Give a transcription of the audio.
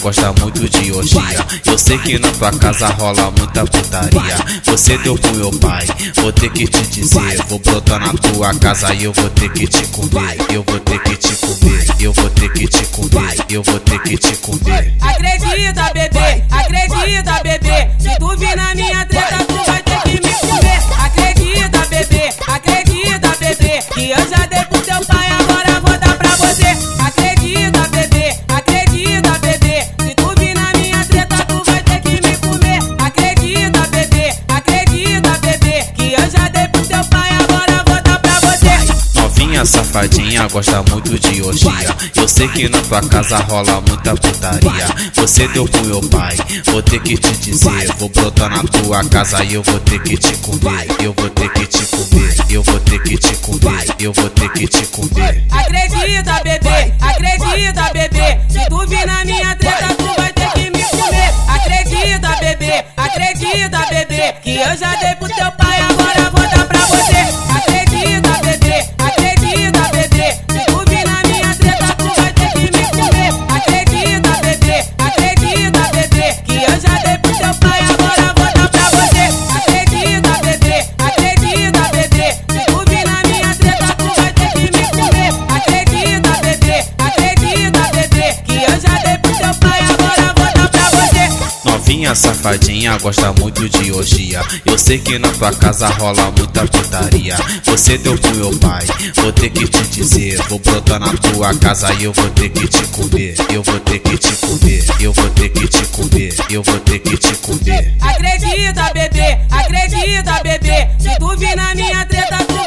gosta muito de orgia. Eu sei que na tua casa rola muita putaria. Você deu pro meu pai, vou ter que te dizer. Vou brotar na tua casa e eu vou ter que te comer. Eu vou ter que te comer, eu vou ter que te comer, eu vou ter que te comer. Novinha safadinha gosta muito de orgia. Eu sei que na tua casa rola muita putaria. Você deu pro meu pai, vou ter que te dizer. Vou brotar na tua casa e eu vou ter que te comer. Eu vou ter que te comer, eu vou ter que te comer, eu vou ter que te comer. Acredita, bebê, acredita, bebê. Se tu vir na minha treta, tu vai ter que me comer. Acredita, bebê, acredita, bebê. Que eu já dei pro teu pai, Novinha safadinha gosta muito de orgia. Eu sei que na tua casa rola muita putaria. Você deu pro meu pai, vou ter que te dizer. Vou brotar na tua casa e eu vou ter que te comer. Eu vou ter que te comer, eu vou ter que te comer, eu vou ter que te comer. Acredita, bebê, acredita, bebê. Se tu vir na minha treta, tu